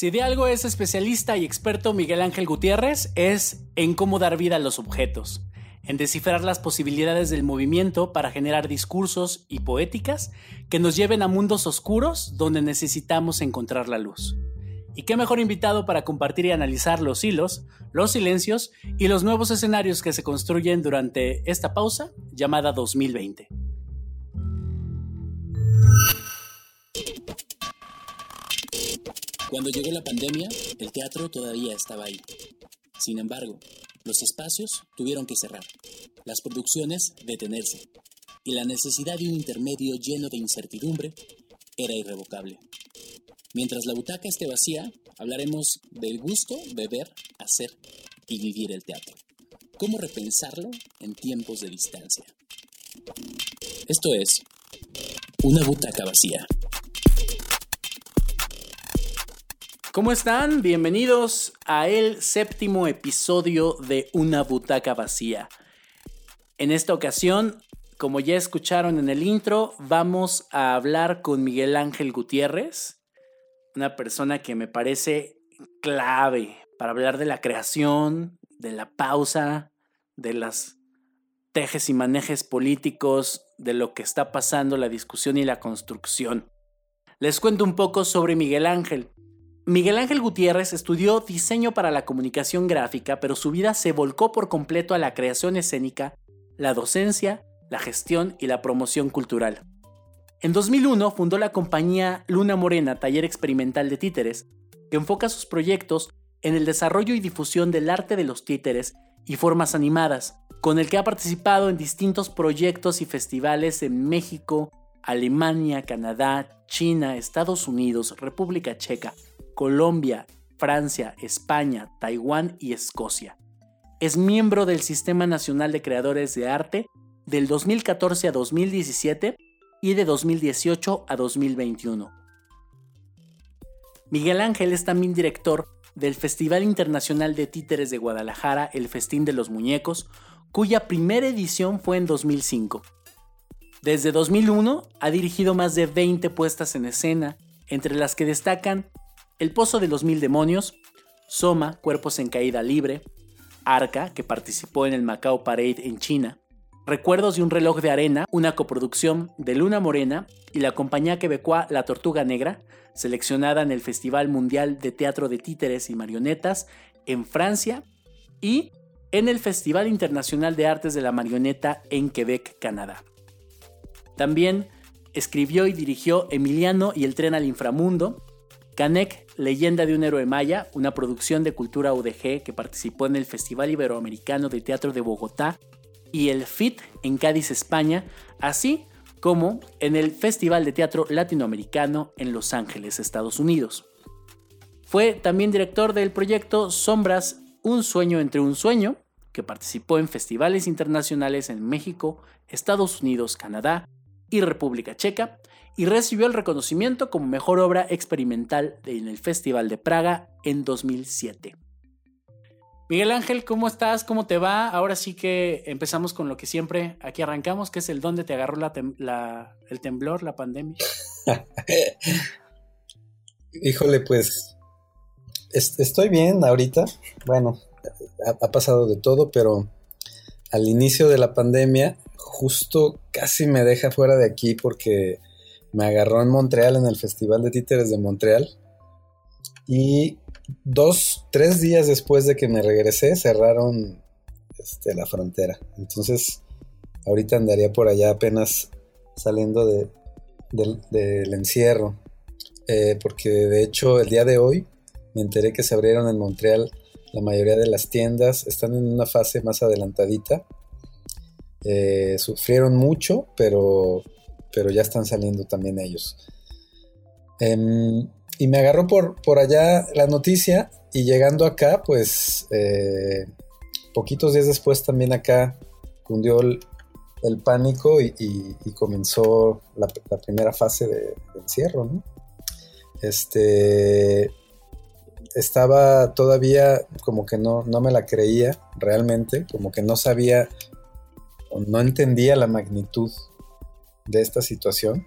Si de algo es especialista y experto Miguel Ángel Gutiérrez, es en cómo dar vida a los objetos, en descifrar las posibilidades del movimiento para generar discursos y poéticas que nos lleven a mundos oscuros donde necesitamos encontrar la luz. Y qué mejor invitado para compartir y analizar los hilos, los silencios y los nuevos escenarios que se construyen durante esta pausa llamada 2020. Cuando llegó la pandemia, el teatro todavía estaba ahí. Sin embargo, los espacios tuvieron que cerrar, las producciones detenerse, y la necesidad de un intermedio lleno de incertidumbre era irrevocable. Mientras la butaca esté vacía, hablaremos del gusto de ver, hacer y vivir el teatro. Cómo repensarlo en tiempos de distancia. Esto es Una butaca vacía. ¿Cómo están? Bienvenidos a el séptimo episodio de Una butaca vacía. En esta ocasión, como ya escucharon en el intro, vamos a hablar con Miguel Ángel Gutiérrez, una persona que me parece clave para hablar de la creación, de la pausa, de las tejes y manejes políticos, de lo que está pasando, la discusión y la construcción. Les cuento un poco sobre Miguel Ángel. Miguel Ángel Gutiérrez estudió diseño para la comunicación gráfica, pero su vida se volcó por completo a la creación escénica, la docencia, la gestión y la promoción cultural. En 2001 fundó la compañía Luna Morena, taller experimental de títeres, que enfoca sus proyectos en el desarrollo y difusión del arte de los títeres y formas animadas, con el que ha participado en distintos proyectos y festivales en México, Alemania, Canadá, China, Estados Unidos, República Checa, Colombia, Francia, España, Taiwán y Escocia. Es miembro del Sistema Nacional de Creadores de Arte del 2014 a 2017 y de 2018 a 2021. Miguel Ángel es también director del Festival Internacional de Títeres de Guadalajara, el Festín de los Muñecos, cuya primera edición fue en 2005. Desde 2001 ha dirigido más de 20 puestas en escena, entre las que destacan el Pozo de los Mil Demonios, Soma, Cuerpos en Caída Libre, Arca, que participó en el Macao Parade en China, Recuerdos de un reloj de arena, una coproducción de Luna Morena y la compañía quebecoa La Tortuga Negra, seleccionada en el Festival Mundial de Teatro de Títeres y Marionetas en Francia y en el Festival Internacional de Artes de la Marioneta en Quebec, Canadá. También escribió y dirigió Emiliano y el tren al inframundo, Canek, Leyenda de un héroe maya, una producción de cultura UDG que participó en el Festival Iberoamericano de Teatro de Bogotá y el FIT en Cádiz, España, así como en el Festival de Teatro Latinoamericano en Los Ángeles, Estados Unidos. Fue también director del proyecto Sombras, un sueño entre un sueño, que participó en festivales internacionales en México, Estados Unidos, Canadá y República Checa, y recibió el reconocimiento como mejor obra experimental en el Festival de Praga en 2007. Miguel Ángel, ¿cómo estás? ¿Cómo te va? Ahora sí que empezamos con lo que siempre aquí arrancamos, que es el dónde te agarró el temblor, la pandemia. Híjole, pues estoy bien ahorita. Bueno, ha, pasado de todo, pero al inicio de la pandemia, justo casi me deja fuera de aquí porque me agarró en Montreal, en el Festival de Títeres de Montreal. Y dos, tres días después de que me regresé, cerraron este, la frontera. Entonces, ahorita andaría por allá apenas saliendo del encierro. Eh, porque de hecho, el día de hoy me enteré que se abrieron en Montreal la mayoría de las tiendas. Están en una fase más adelantadita. Eh, sufrieron mucho, pero, pero ya están saliendo también ellos. Em, y me agarró por, por allá la noticia y llegando acá, pues eh, poquitos días después también acá cundió el, pánico y, comenzó la, primera fase de, encierro. Este, estaba todavía como que no, no me la creía realmente, como que no sabía no entendía la magnitud de esta situación,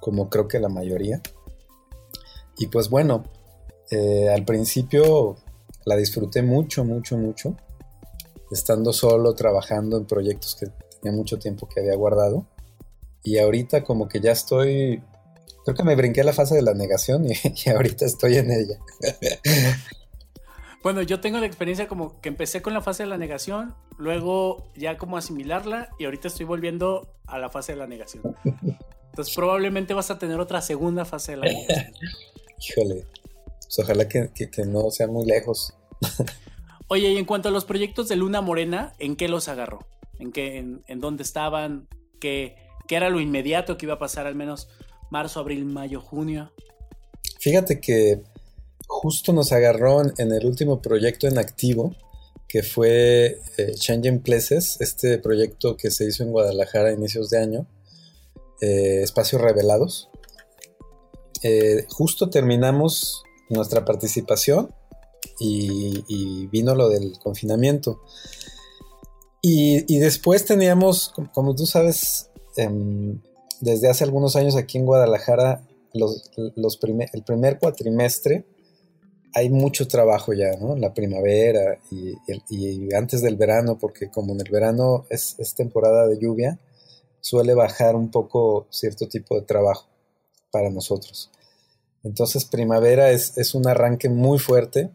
como creo que la mayoría. Y pues bueno, Eh, al principio la disfruté mucho, mucho, mucho, estando solo, trabajando en proyectos que tenía mucho tiempo que había guardado. Y ahorita como que ya estoy, creo que me brinqué la fase de la negación y ahorita estoy en ella. Bueno, yo tengo la experiencia como que empecé con la fase de la negación, luego ya como asimilarla y ahorita estoy volviendo a la fase de la negación. Entonces probablemente vas a tener otra segunda fase de la negación. Híjole, pues ojalá que, no sea muy lejos. Oye, y en cuanto a los proyectos de Luna Morena, ¿en qué los agarró? ¿En qué, en, dónde estaban? ¿Qué, ¿Qué era lo inmediato que iba a pasar al menos marzo, abril, mayo, junio? Fíjate que justo nos agarró en, el último proyecto en activo, que fue eh, Changing Places, este proyecto que se hizo en Guadalajara a inicios de año, eh, Espacios Revelados. Eh, justo terminamos nuestra participación y, vino lo del confinamiento. Y, después teníamos, como, tú sabes, em, desde hace algunos años aquí en Guadalajara, el primer cuatrimestre hay mucho trabajo ya, ¿no? La primavera y, antes del verano, porque como en el verano es, temporada de lluvia, suele bajar un poco cierto tipo de trabajo para nosotros. Entonces primavera es, un arranque muy fuerte,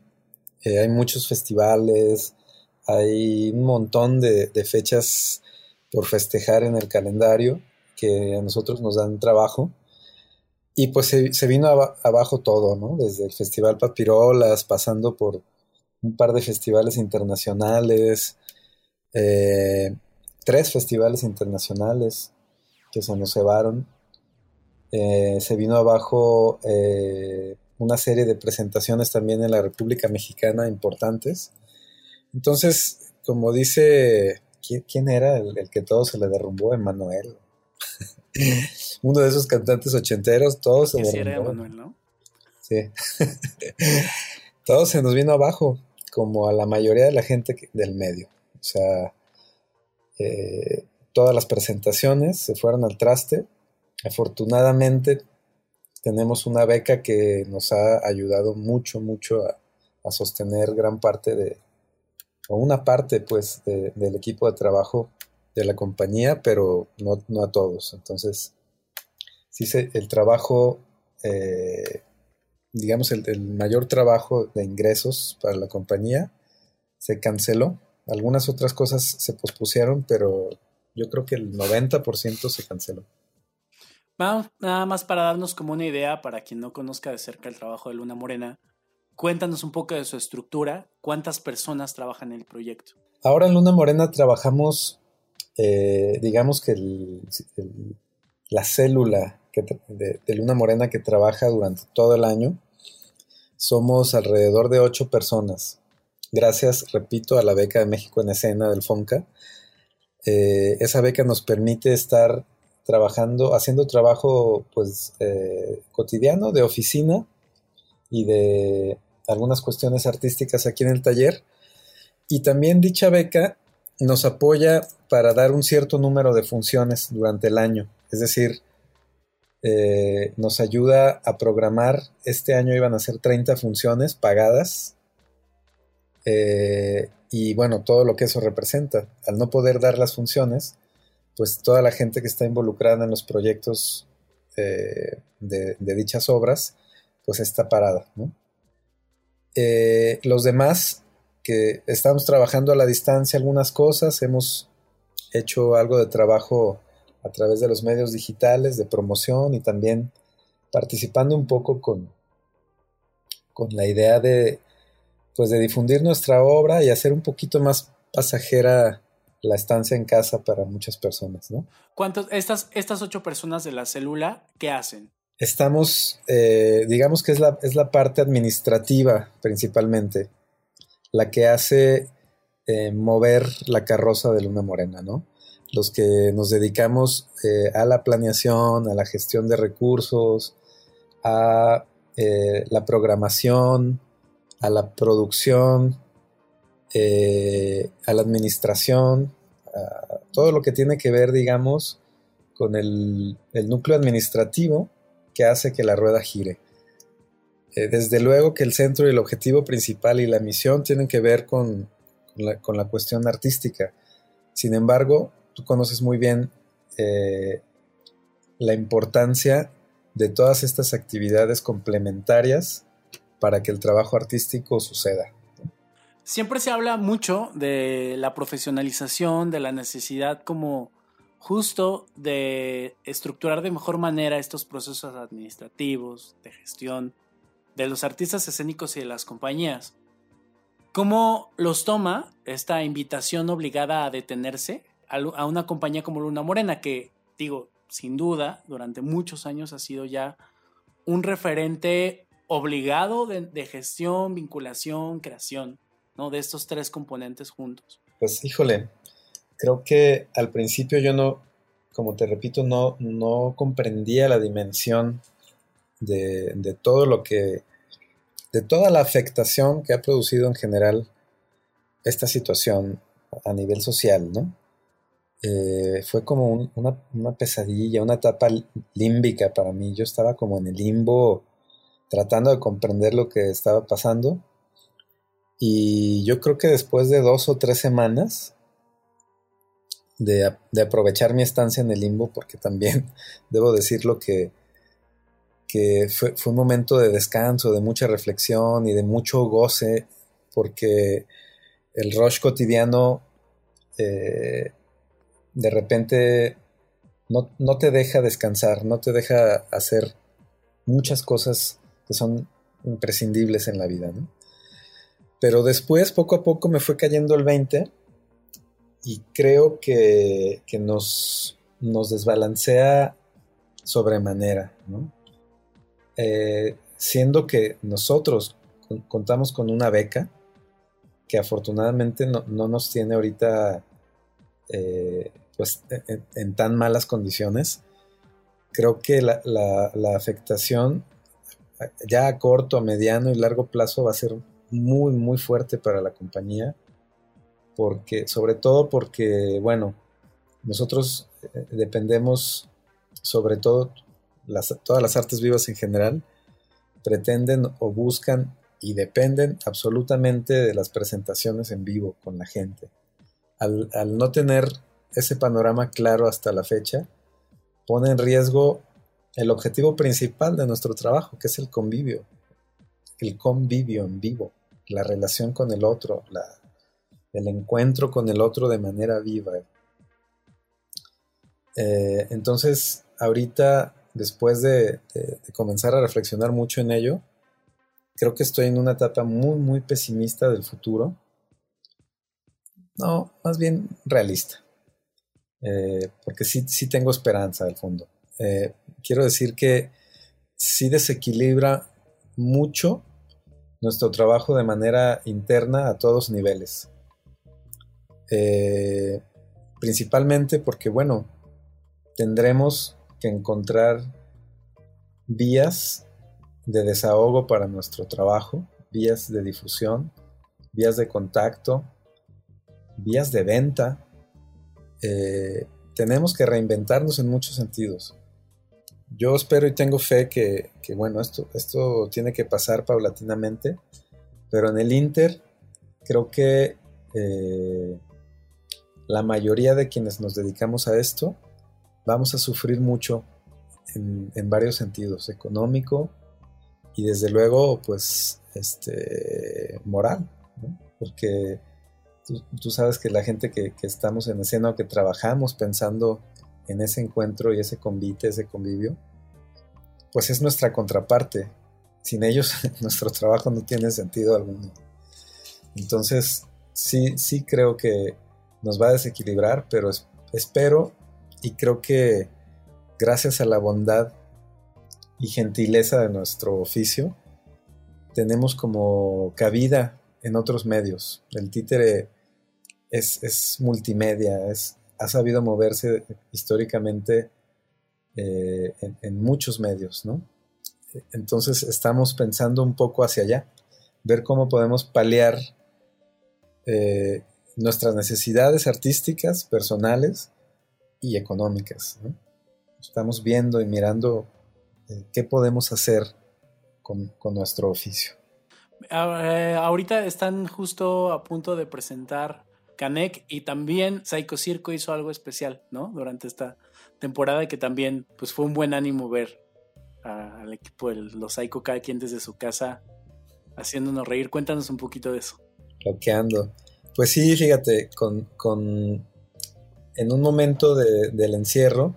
eh, hay muchos festivales, hay un montón de, de, fechas por festejar en el calendario que a nosotros nos dan trabajo y pues se, vino abajo todo, ¿no? Desde el Festival Papirolas, pasando por un par de festivales internacionales, eh, tres festivales internacionales que se nos cebaron. Eh, se vino abajo eh, una serie de presentaciones también en la República Mexicana importantes. Entonces, como dice, ¿quién, era el, el, que todo se le derrumbó? Emanuel. Uno de esos cantantes ochenteros, todos se sí ¿no? Sí. todo se nos vino abajo, como a la mayoría de la gente del medio. O sea, eh, todas las presentaciones se fueron al traste. Afortunadamente tenemos una beca que nos ha ayudado mucho, mucho a, sostener gran parte de, o una parte pues del equipo de trabajo de la compañía, pero no, a todos. Entonces, sí, el trabajo, eh, digamos, el, mayor trabajo de ingresos para la compañía se canceló. Algunas otras cosas se pospusieron, pero yo creo que el 90% se canceló. Vamos, nada más para darnos como una idea, para quien no conozca de cerca el trabajo de Luna Morena, cuéntanos un poco de su estructura, cuántas personas trabajan en el proyecto. Ahora en Luna Morena trabajamos eh, digamos que la célula de, Luna Morena que trabaja durante todo el año, somos alrededor de ocho personas. Gracias, repito, a la beca de México en Escena del FONCA. Eh, esa beca nos permite estar trabajando, haciendo trabajo pues eh, cotidiano de oficina y de algunas cuestiones artísticas aquí en el taller. Y también dicha beca nos apoya para dar un cierto número de funciones durante el año. Es decir, eh, nos ayuda a programar, este año iban a ser 30 funciones pagadas. Eh, y bueno, todo lo que eso representa. Al no poder dar las funciones, pues toda la gente que está involucrada en los proyectos eh, de, dichas obras, pues está parada. los demás que estamos trabajando a la distancia algunas cosas, hemos hecho algo de trabajo a través de los medios digitales, de promoción y también participando un poco con, con la idea de, pues de difundir nuestra obra y hacer un poquito más pasajera la estancia en casa para muchas personas, ¿no? ¿Cuántos, estas, estas ocho personas de la célula, qué hacen? Estamos, eh, digamos que es la, es la parte administrativa principalmente la que hace eh, mover la carroza de Luna Morena, ¿no? Los que nos dedicamos eh, a la planeación, a la gestión de recursos, a eh, la programación, a la producción, a la administración, a todo lo que tiene que ver, digamos, con el núcleo administrativo que hace que la rueda gire. eh, desde luego que el centro y el objetivo principal y la misión tienen que ver con, la, cuestión artística. Sin embargo, tú conoces muy bien eh, la importancia de todas estas actividades complementarias para que el trabajo artístico suceda. Siempre se habla mucho de la profesionalización, de la necesidad como justo de estructurar de mejor manera estos procesos administrativos, de gestión, de los artistas escénicos y de las compañías. ¿Cómo los toma esta invitación obligada a detenerse a una compañía como Luna Morena, que, digo, sin duda, durante muchos años ha sido ya un referente obligado de, gestión, vinculación, creación? ¿no? De estos tres componentes juntos. Pues híjole, creo que al principio yo no, como te repito, no, no comprendía la dimensión de, todo lo que, de toda la afectación que ha producido en general esta situación a nivel social, ¿no? Eh, fue como una, pesadilla, una etapa límbica para mí. Yo estaba como en el limbo tratando de comprender lo que estaba pasando y yo creo que después de dos o tres semanas de, aprovechar mi estancia en el limbo, porque también debo decirlo que, que fue, un momento de descanso, de mucha reflexión y de mucho goce, porque el rush cotidiano eh, de repente no, no, te deja descansar, no te deja hacer muchas cosas que son imprescindibles en la vida. ¿no? Pero después, poco a poco, me fue cayendo el 20 y creo que, nos, nos desbalancea sobremanera, ¿no? Eh, siendo que nosotros contamos con una beca que afortunadamente no, nos tiene ahorita eh, pues en, tan malas condiciones, creo que la, afectación ya a corto, a mediano y largo plazo va a ser muy, muy fuerte para la compañía, porque, sobre todo porque, bueno, nosotros eh, dependemos, sobre todo, las, todas las artes vivas en general, pretenden o buscan y dependen absolutamente de las presentaciones en vivo con la gente. Al, al, no tener ese panorama claro hasta la fecha, pone en riesgo el objetivo principal de nuestro trabajo, que es el convivio, el convivio en vivo la relación con el otro, el encuentro con el otro de manera viva. Eh, entonces, ahorita, después de, comenzar a reflexionar mucho en ello, creo que estoy en una etapa muy, muy pesimista del futuro. No, más bien realista. Eh, porque sí, sí tengo esperanza al fondo. Eh, quiero decir que sí desequilibra mucho nuestro trabajo de manera interna a todos niveles. Eh, principalmente porque, bueno, tendremos que encontrar vías de desahogo para nuestro trabajo, vías de difusión, vías de contacto, vías de venta. Eh, tenemos que reinventarnos en muchos sentidos. Yo espero y tengo fe que, bueno, esto, esto tiene que pasar paulatinamente, pero en el Inter creo que eh, la mayoría de quienes nos dedicamos a esto vamos a sufrir mucho en, varios sentidos, económico y desde luego pues este moral, porque tú, sabes que la gente que, estamos en escena o que trabajamos pensando en ese encuentro y ese convite, ese convivio, pues es nuestra contraparte. Sin ellos nuestro trabajo no tiene sentido alguno. Entonces, sí, sí creo que nos va a desequilibrar, pero espero y creo que gracias a la bondad y gentileza de nuestro oficio, tenemos como cabida en otros medios. El títere es, es multimedia, es, ha sabido moverse históricamente eh, en, muchos medios, ¿no? Entonces estamos pensando un poco hacia allá, ver cómo podemos paliar eh, nuestras necesidades artísticas, personales y económicas. Estamos viendo y mirando eh, qué podemos hacer con, nuestro oficio. Ah, ahorita están justo a punto de presentar Canek y también Psycho Circo hizo algo especial, ¿no? Durante esta temporada que también pues fue un buen ánimo ver al equipo de los Psycho cada quien desde su casa haciéndonos reír. Cuéntanos un poquito de eso. Bloqueando. Pues sí, fíjate, con, con en un momento del encierro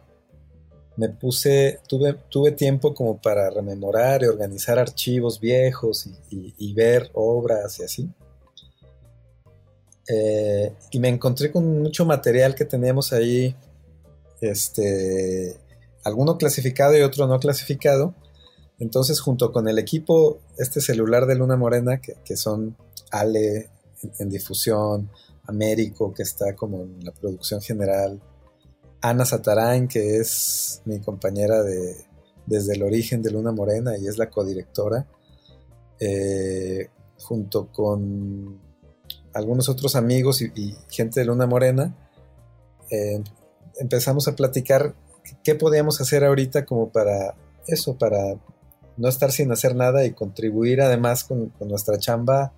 me puse, tuve, tuve tiempo como para rememorar y organizar archivos viejos y, ver obras y así. Eh, y me encontré con mucho material que teníamos ahí, este, alguno clasificado y otro no clasificado. Entonces, junto con el equipo, este celular de Luna Morena, que, son Ale en, difusión, Américo, que está como en la producción general, Ana Satarain, que es mi compañera de, desde el origen de Luna Morena y es la codirectora, eh, junto con algunos otros amigos y, gente de Luna Morena, eh, empezamos a platicar qué podíamos hacer ahorita como para eso, para no estar sin hacer nada y contribuir además con, nuestra chamba,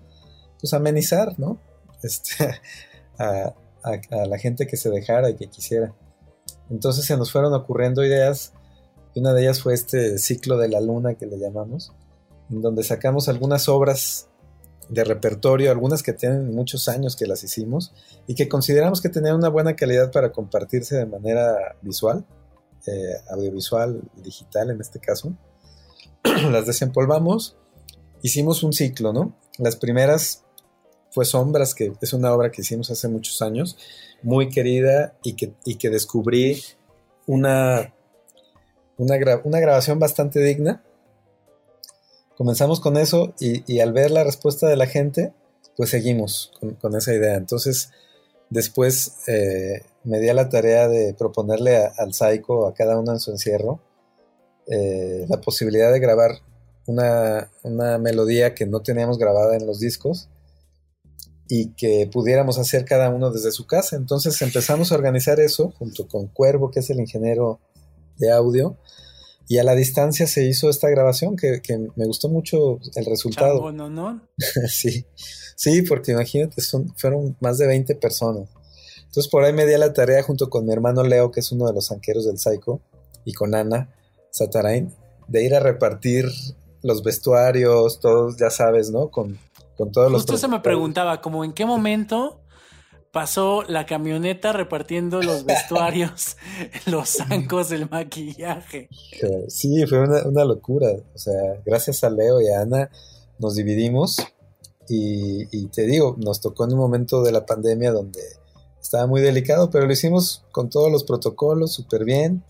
pues amenizar, ¿no? Este, a, la gente que se dejara y que quisiera. Entonces se nos fueron ocurriendo ideas y una de ellas fue este ciclo de la luna que le llamamos, en donde sacamos algunas obras de repertorio, algunas que tienen muchos años que las hicimos y que consideramos que tenían una buena calidad para compartirse de manera visual, eh, audiovisual y digital en este caso. las desempolvamos, hicimos un ciclo, ¿no? Las primeras fue Sombras, que es una obra que hicimos hace muchos años, muy querida y que, que descubrí una, una, grabación bastante digna. Comenzamos con eso y, al ver la respuesta de la gente, pues seguimos con, esa idea. Entonces, después eh, me di a la tarea de proponerle al Psycho, a cada uno en su encierro, eh, la posibilidad de grabar una, una melodía que no teníamos grabada en los discos y que pudiéramos hacer cada uno desde su casa. Entonces empezamos a organizar eso junto con Cuervo, que es el ingeniero de audio, y a la distancia se hizo esta grabación que, me gustó mucho el resultado. ¿no, no? sí, sí, porque imagínate, son, fueron más de 20 personas. Entonces por ahí me di la tarea junto con mi hermano Leo, que es uno de los anqueros del Psycho, y con Ana Satarain, de ir a repartir los vestuarios, todos, ya sabes, ¿no? Con con todos Justo se me preguntaba, como en qué momento pasó la camioneta repartiendo los vestuarios, los zancos, el maquillaje. Sí, fue una, locura. O sea, gracias a Leo y a Ana nos dividimos y, y, te digo, nos tocó en un momento de la pandemia donde estaba muy delicado, pero lo hicimos con todos los protocolos, súper bien.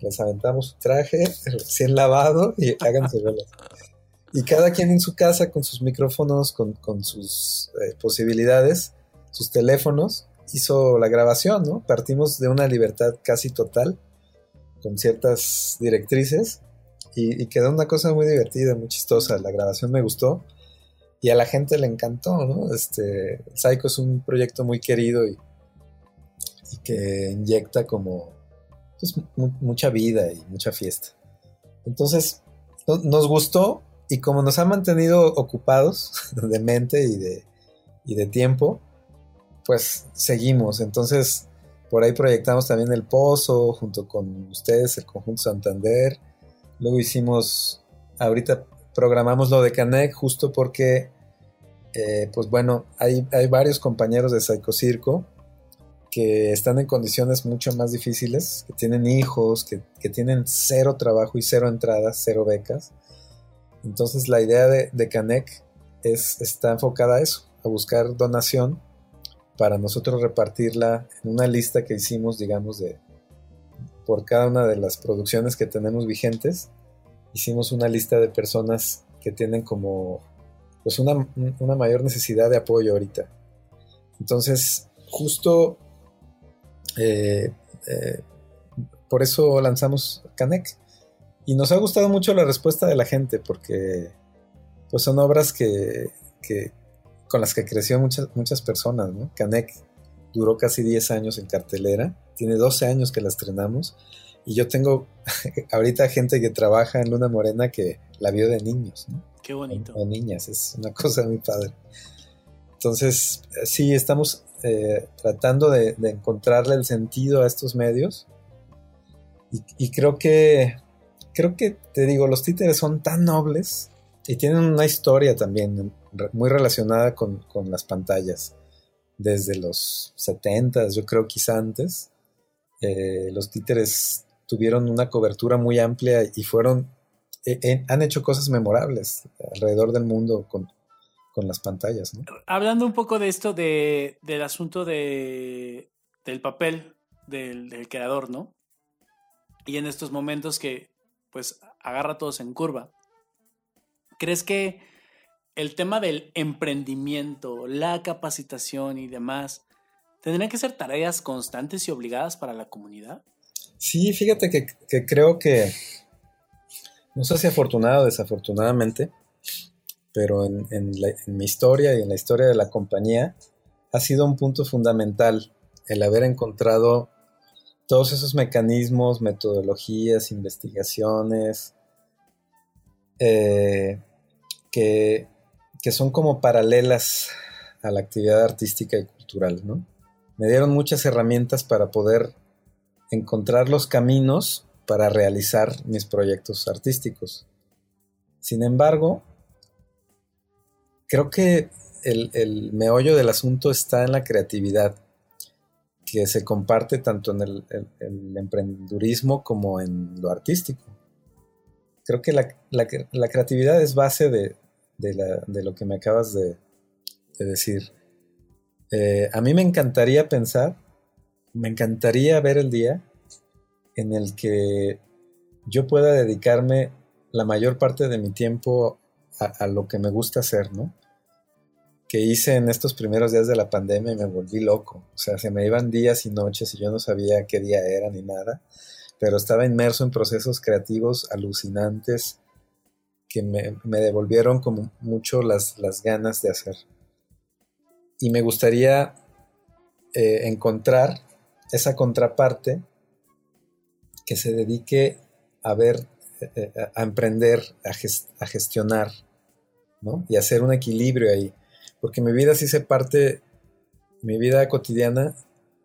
Les aventamos su traje recién lavado y háganse velas. Y cada quien en su casa con sus micrófonos, con, sus eh, posibilidades, sus teléfonos, hizo la grabación, ¿no? Partimos de una libertad casi total, con ciertas directrices, y, quedó una cosa muy divertida, muy chistosa. La grabación me gustó y a la gente le encantó, ¿no? Este, Psycho es un proyecto muy querido y, que inyecta como pues, mucha vida y mucha fiesta. Entonces, nos gustó, y como nos ha mantenido ocupados de mente y de, y de tiempo, pues seguimos. Entonces, por ahí proyectamos también el Pozo junto con ustedes, el Conjunto Santander. Luego hicimos, ahorita programamos lo de Canec justo porque, eh, pues bueno, hay, hay, varios compañeros de Circo que están en condiciones mucho más difíciles, que tienen hijos, que, que tienen cero trabajo y cero entradas, cero becas. Entonces la idea de, de Canec es, está enfocada a eso, a buscar donación para nosotros repartirla en una lista que hicimos, digamos, de por cada una de las producciones que tenemos vigentes. Hicimos una lista de personas que tienen como pues una, mayor necesidad de apoyo ahorita. Entonces, justo eh, eh, por eso lanzamos Canec. Y nos ha gustado mucho la respuesta de la gente porque pues son obras que, con las que creció muchas, muchas personas, ¿no? Canek duró casi 10 años en cartelera, tiene 12 años que la estrenamos y yo tengo ahorita gente que trabaja en Luna Morena que la vio de niños, ¿no? Qué bonito. O, niñas, es una cosa muy padre. Entonces, sí, estamos eh, tratando de, encontrarle el sentido a estos medios. Y, creo que, creo que, te digo, los títeres son tan nobles y tienen una historia también muy relacionada con, con las pantallas. Desde los 70, yo creo quizá antes, eh, los títeres tuvieron una cobertura muy amplia y fueron, eh, han hecho cosas memorables alrededor del mundo con, las pantallas. Hablando un poco de esto, de, del asunto de, del papel del, creador, ¿no? Y en estos momentos que pues agarra a todos en curva. ¿Crees que el tema del emprendimiento, la capacitación y demás, tendrían que ser tareas constantes y obligadas para la comunidad? Sí, fíjate que, creo que, no sé si afortunado o desafortunadamente, pero en, mi historia y en la historia de la compañía ha sido un punto fundamental el haber encontrado todos esos mecanismos, metodologías, investigaciones, eh, que, que, son como paralelas a la actividad artística y cultural, ¿no? Me dieron muchas herramientas para poder encontrar los caminos para realizar mis proyectos artísticos. Sin embargo, creo que el, meollo del asunto está en la creatividad, que se comparte tanto en el, emprendedurismo como en lo artístico. Creo que la, creatividad es base de, lo que me acabas de, decir. Eh, a mí me encantaría pensar me encantaría ver el día en el que yo pueda dedicarme la mayor parte de mi tiempo a, lo que me gusta hacer, ¿no? Que hice en estos primeros días de la pandemia y me volví loco. O sea, se me iban días y noches y yo no sabía qué día era ni nada, pero estaba inmerso en procesos creativos alucinantes que me, devolvieron como mucho las, las ganas de hacer. Y me gustaría eh, encontrar esa contraparte que se dedique a ver, eh, a emprender, a, gestionar, ¿no? Y hacer un equilibrio ahí. Porque mi vida sí se parte, mi vida cotidiana,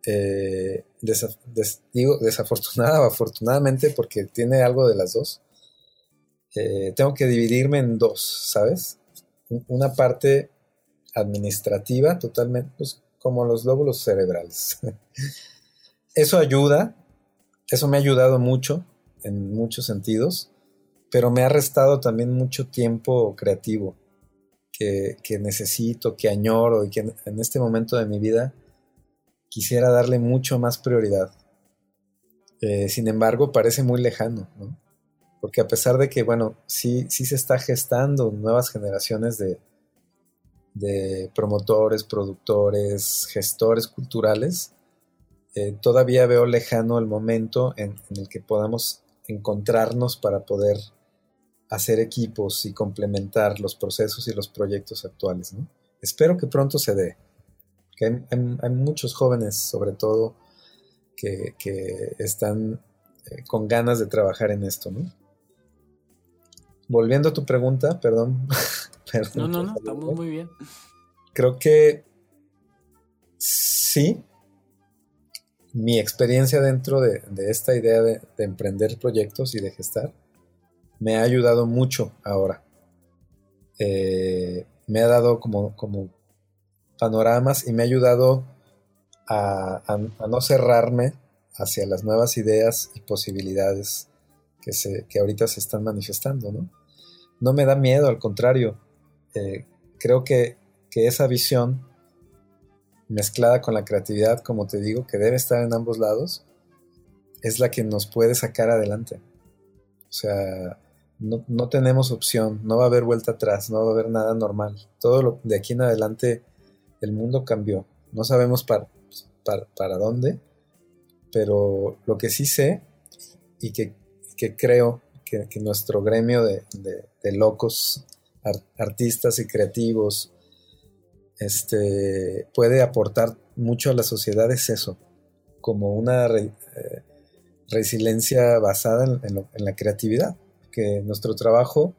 eh, digo desafortunada o afortunadamente, porque tiene algo de las dos. Eh, tengo que dividirme en dos, ¿sabes? Una parte administrativa, totalmente, pues como los lóbulos cerebrales. Eso ayuda, eso me ha ayudado mucho en muchos sentidos, pero me ha restado también mucho tiempo creativo que, necesito, que añoro y que en, este momento de mi vida quisiera darle mucho más prioridad. Eh, sin embargo, parece muy lejano, ¿no? Porque a pesar de que, bueno, sí, sí se está gestando nuevas generaciones de, de promotores, productores, gestores culturales, eh, todavía veo lejano el momento en, el que podamos encontrarnos para poder hacer equipos y complementar los procesos y los proyectos actuales. Espero que pronto se dé. Que hay, muchos jóvenes, sobre todo, que, están eh, con ganas de trabajar en esto. Volviendo a tu pregunta, perdón. no, no, no, estamos muy bien. Creo que sí, mi experiencia dentro de, esta idea de, emprender proyectos y de gestar me ha ayudado mucho ahora. Eh, me ha dado como, como, panoramas y me ha ayudado a, no cerrarme hacia las nuevas ideas y posibilidades que, se, que ahorita se están manifestando. ¿no? No me da miedo, al contrario. Eh, creo que, que esa visión mezclada con la creatividad, como te digo, que debe estar en ambos lados, es la que nos puede sacar adelante. O sea, no, tenemos opción, no va a haber vuelta atrás, no va a haber nada normal. Todo lo, de aquí en adelante el mundo cambió. No sabemos para, para, dónde, pero lo que sí sé y que, creo que, nuestro gremio de, locos, artistas y creativos, este, puede aportar mucho a la sociedad es eso, como una eh, resiliencia basada en, la creatividad, que nuestro trabajo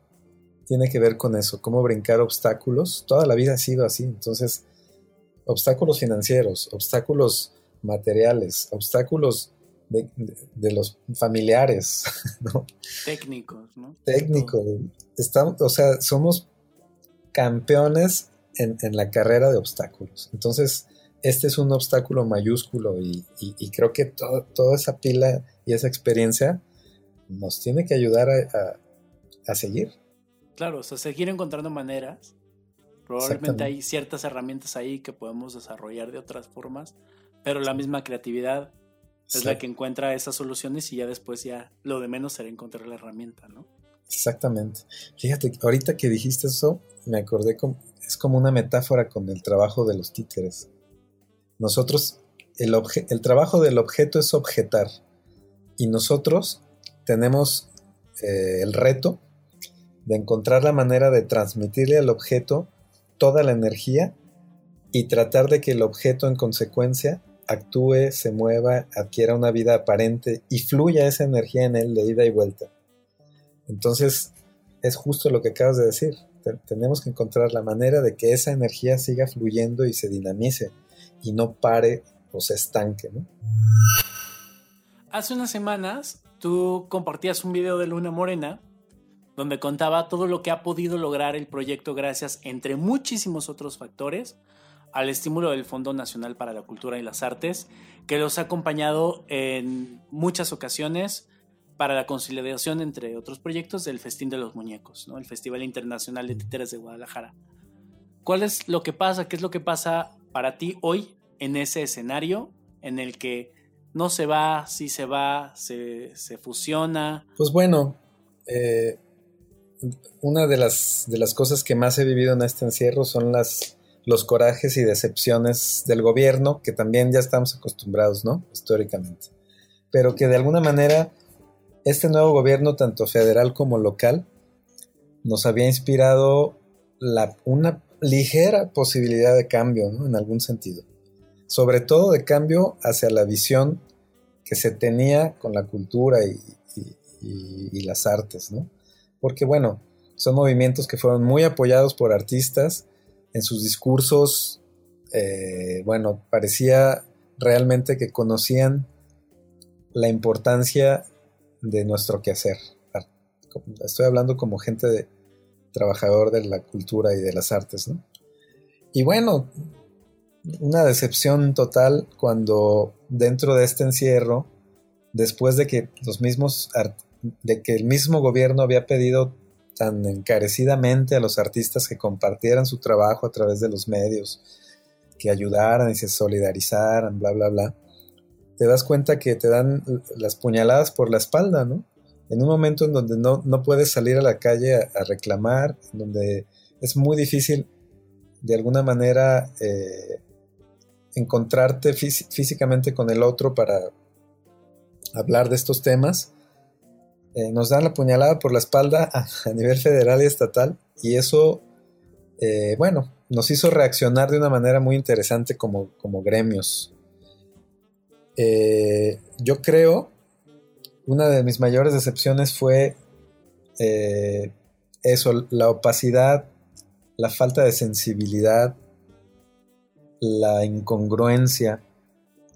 tiene que ver con eso, cómo brincar obstáculos. Toda la vida ha sido así. Entonces, obstáculos financieros, obstáculos materiales, obstáculos de, los familiares, ¿no? Técnicos, ¿no? Técnicos. Estamos, o sea, somos campeones en, la carrera de obstáculos. Entonces, este es un obstáculo mayúsculo y, creo que toda esa pila y esa experiencia nos tiene que ayudar a, seguir. Claro, o sea, seguir encontrando maneras. Probablemente hay ciertas herramientas ahí que podemos desarrollar de otras formas, pero la misma creatividad es la que encuentra esas soluciones y ya después ya lo de menos será encontrar la herramienta, ¿no? Exactamente. Fíjate, ahorita que dijiste eso, me acordé como, es como una metáfora con el trabajo de los títeres. Nosotros, el, el trabajo del objeto es objetar y nosotros tenemos eh, el reto de encontrar la manera de transmitirle al objeto toda la energía y tratar de que el objeto en consecuencia actúe, se mueva, adquiera una vida aparente y fluya esa energía en él de ida y vuelta. Entonces, es justo lo que acabas de decir. tenemos que encontrar la manera de que esa energía siga fluyendo y se dinamice y no pare o se estanque. Hace unas semanas tú compartías un video de Luna Morena donde contaba todo lo que ha podido lograr el proyecto gracias, entre muchísimos otros factores, al estímulo del Fondo Nacional para la Cultura y las Artes, que los ha acompañado en muchas ocasiones para la conciliación, entre otros proyectos, del Festín de los Muñecos, ¿no? el Festival Internacional de Títeres de Guadalajara. ¿Cuál es lo que pasa? ¿Qué es lo que pasa para ti hoy en ese escenario en el que no se va, sí se va, se, fusiona? Pues bueno, eh, una de las, de las cosas que más he vivido en este encierro son las, los corajes y decepciones del gobierno, que también ya estamos acostumbrados, ¿no? Históricamente. Pero que de alguna manera este nuevo gobierno, tanto federal como local, nos había inspirado una ligera posibilidad de cambio, ¿no? En algún sentido. Sobre todo de cambio hacia la visión que se tenía con la cultura y, y las artes, ¿no? Porque bueno, son movimientos que fueron muy apoyados por artistas en sus discursos, eh, bueno, parecía realmente que conocían la importancia de nuestro quehacer. Estoy hablando como gente de, trabajador de la cultura y de las artes, ¿no? Y bueno, una decepción total cuando dentro de este encierro, después de que los mismos de que el mismo gobierno había pedido tan encarecidamente a los artistas que compartieran su trabajo a través de los medios, que ayudaran y se solidarizaran, bla, bla, bla, te das cuenta que te dan las puñaladas por la espalda, ¿no? En un momento en donde no, puedes salir a la calle a, reclamar, en donde es muy difícil de alguna manera eh, encontrarte físicamente con el otro para hablar de estos temas, eh, nos dan la puñalada por la espalda a, nivel federal y estatal y eso, eh, bueno, nos hizo reaccionar de una manera muy interesante como, como gremios. Eh, yo creo, una de mis mayores decepciones fue eso, la opacidad, la falta de sensibilidad, la incongruencia,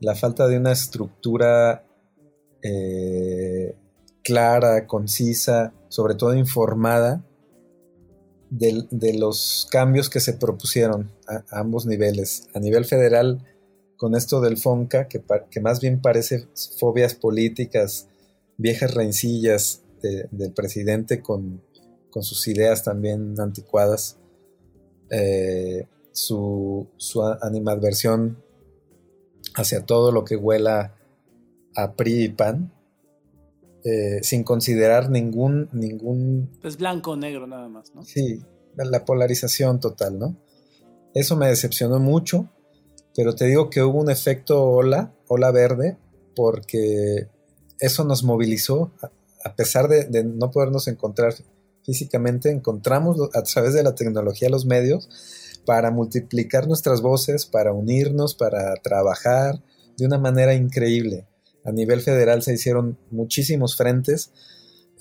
la falta de una estructura clara, concisa, sobre todo informada de, los cambios que se propusieron a, ambos niveles. A nivel federal, con esto del FONCA, que, que más bien parece fobias políticas, viejas rencillas del presidente con, sus ideas también anticuadas, eh, su, su animadversión hacia todo lo que huela a PRI y PAN, eh, sin considerar ningún, ningún... Pues blanco o negro nada más, ¿no? Sí, la polarización total, ¿no? Eso me decepcionó mucho, pero te digo que hubo un efecto ola, ola verde, porque eso nos movilizó, a pesar de, no podernos encontrar físicamente, encontramos a través de la tecnología los medios para multiplicar nuestras voces, para unirnos, para trabajar de una manera increíble a nivel federal se hicieron muchísimos frentes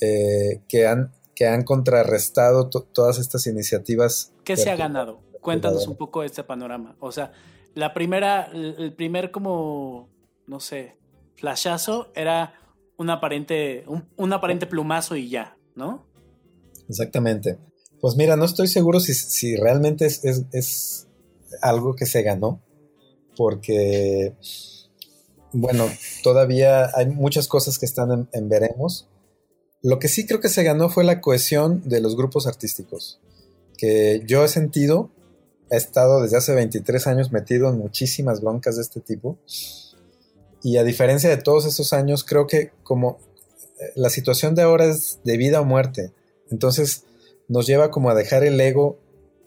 eh, que, han, que han contrarrestado todas estas iniciativas. ¿Qué se ha ganado? Cuéntanos un poco este panorama. O sea, la primera, el primer como, no sé, flashazo era un aparente, un, aparente plumazo y ya, ¿no? Exactamente. Pues mira, no estoy seguro si, si realmente es, es, algo que se ganó, porque, bueno, todavía hay muchas cosas que están en veremos. Lo que sí creo que se ganó fue la cohesión de los grupos artísticos, que yo he sentido, he estado desde hace 23 años metido en muchísimas broncas de este tipo, y a diferencia de todos esos años, creo que como eh, la situación de ahora es de vida o muerte, entonces nos lleva como a dejar el ego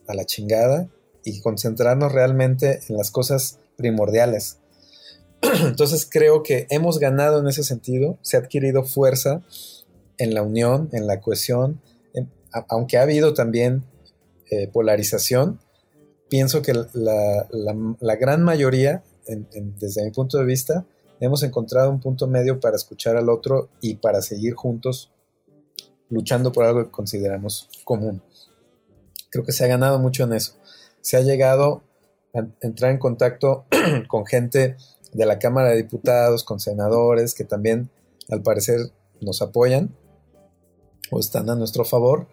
a la chingada y concentrarnos realmente en las cosas primordiales. Entonces creo que hemos ganado en ese sentido, se ha adquirido fuerza en la unión, en la cohesión, aunque ha habido también eh, polarización, pienso que la, gran mayoría, desde mi punto de vista, hemos encontrado un punto medio para escuchar al otro y para seguir juntos luchando por algo que consideramos común. Creo que se ha ganado mucho en eso. Se ha llegado a entrar en contacto con gente de la Cámara de Diputados, con senadores que también al parecer nos apoyan o están a nuestro favor.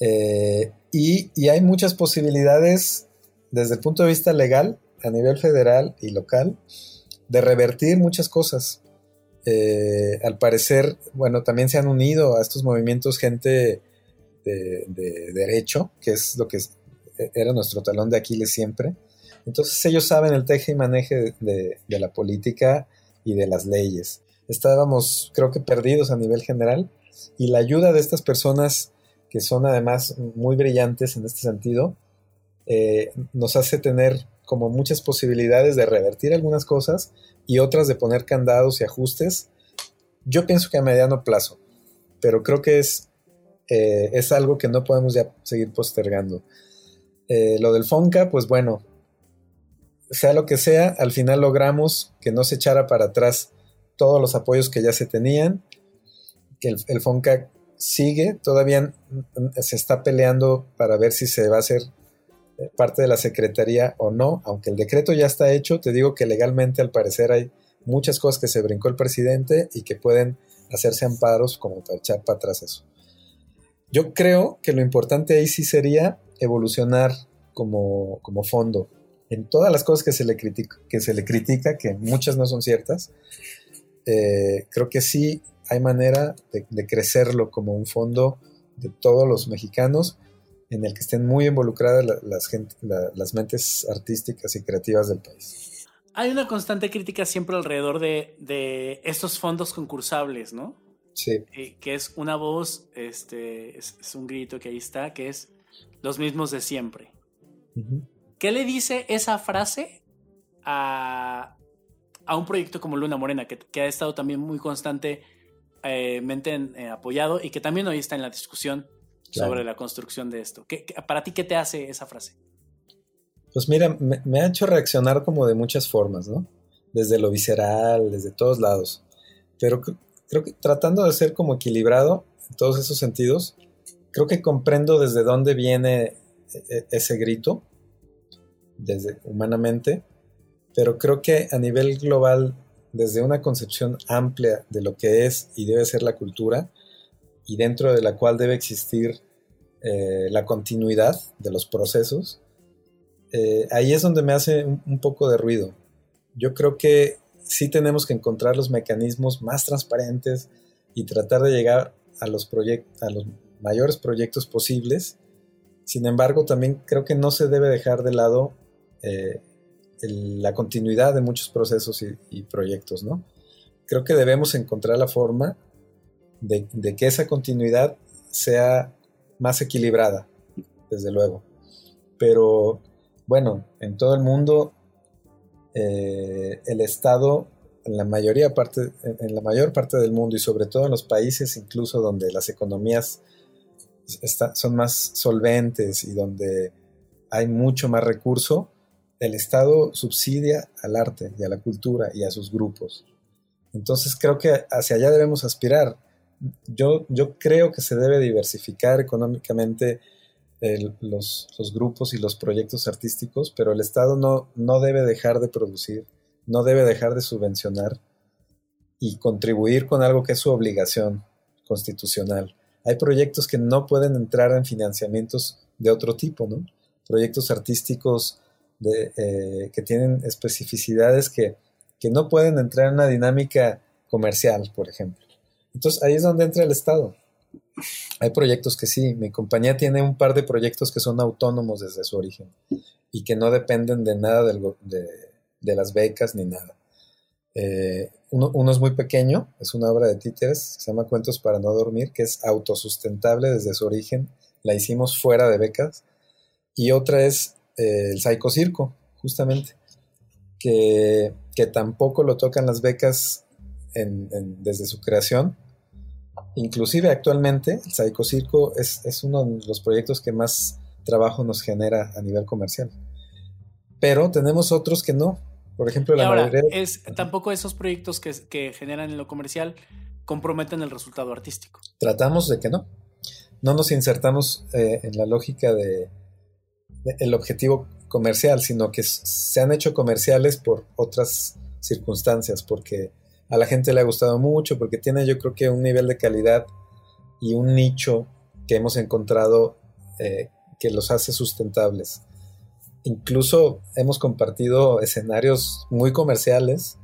Eh, y, hay muchas posibilidades desde el punto de vista legal, a nivel federal y local, de revertir muchas cosas. Eh, al parecer, bueno, también se han unido a estos movimientos gente de, derecho, que es lo que era nuestro talón de Aquiles siempre. Entonces ellos saben el teje y maneje de, de la política y de las leyes. Estábamos, creo que, perdidos a nivel general y la ayuda de estas personas que son además muy brillantes en este sentido, eh, nos hace tener como muchas posibilidades de revertir algunas cosas y otras de poner candados y ajustes. Yo pienso que a mediano plazo, pero creo que es, eh, es algo que no podemos ya seguir postergando. Eh, lo del FONCA, pues bueno, sea lo que sea, al final logramos que no se echara para atrás todos los apoyos que ya se tenían que el, FONCA sigue, todavía se está peleando para ver si se va a hacer eh, parte de la Secretaría o no, aunque el decreto ya está hecho, te digo que legalmente al parecer hay muchas cosas que se brincó el presidente y que pueden hacerse amparos como para echar para atrás eso. Yo creo que lo importante ahí sí sería evolucionar como, como fondo. En todas las cosas que se le critica, que, se le critica, que muchas no son ciertas, eh, creo que sí hay manera de, crecerlo como un fondo de todos los mexicanos en el que estén muy involucradas las, las mentes artísticas y creativas del país. Hay una constante crítica siempre alrededor de, estos fondos concursables, ¿no? Sí. Eh, que es una voz, este, es, un grito que ahí está, que es los mismos de siempre. ¿Qué le dice esa frase a, un proyecto como Luna Morena, que, que ha estado también muy constante eh, eh, apoyado y que también hoy está en la discusión sobre la construcción de esto. ¿Qué, para ti, qué te hace esa frase? Pues mira, me, ha hecho reaccionar como de muchas formas, ¿no? Desde lo visceral, desde todos lados. Pero creo que tratando de ser como equilibrado en todos esos sentidos, creo que comprendo desde dónde viene e, e, ese grito, desde humanamente, pero creo que a nivel global desde una concepción amplia de lo que es y debe ser la cultura, y dentro de la cual debe existir eh, la continuidad de los procesos, eh, ahí es donde me hace un, poco de ruido. Yo creo que sí tenemos que encontrar los mecanismos más transparentes y tratar de llegar a los, a los mayores proyectos posibles. Sin embargo, también creo que no se debe dejar de lado eh, la continuidad de muchos procesos y, proyectos, ¿no? Creo que debemos encontrar la forma de, que esa continuidad sea más equilibrada, desde luego. Pero bueno, en todo el mundo eh, el Estado, en la mayoría parte, en la mayor parte del mundo y sobre todo en los países incluso donde las economías son más solventes y donde hay mucho más recurso, el Estado subsidia al arte y a la cultura y a sus grupos. Entonces creo que hacia allá debemos aspirar. yo, creo que se debe diversificar económicamente los, grupos y los proyectos artísticos, pero el Estado no debe dejar de producir, no debe dejar de subvencionar y contribuir con algo que es su obligación constitucional. Hay proyectos que no pueden entrar en financiamientos de otro tipo, ¿no? Proyectos artísticos eh, que tienen especificidades que, que no pueden entrar en una dinámica comercial, por ejemplo. Entonces ahí es donde entra el Estado. Hay proyectos que sí, mi compañía tiene un par de proyectos que son autónomos desde su origen y que no dependen de nada de, las becas ni nada. Eh, uno, es muy pequeño, es una obra de títeres, se llama Cuentos para no dormir, que es autosustentable desde su origen, la hicimos fuera de becas. Y otra es eh, el Psycho Circo, justamente, que, tampoco lo tocan las becas desde su creación, Inclusive actualmente el Psycho Circo es, uno de los proyectos que más trabajo nos genera a nivel comercial. Pero tenemos otros que no. Por ejemplo, la ahora, Es, tampoco esos proyectos que, generan en lo comercial comprometen el resultado artístico. Tratamos de que no. No nos insertamos eh, en la lógica de, el objetivo comercial, sino que se han hecho comerciales por otras circunstancias, porque a la gente le ha gustado mucho porque tiene yo creo que un nivel de calidad y un nicho que hemos encontrado eh, que los hace sustentables. Incluso hemos compartido escenarios muy comerciales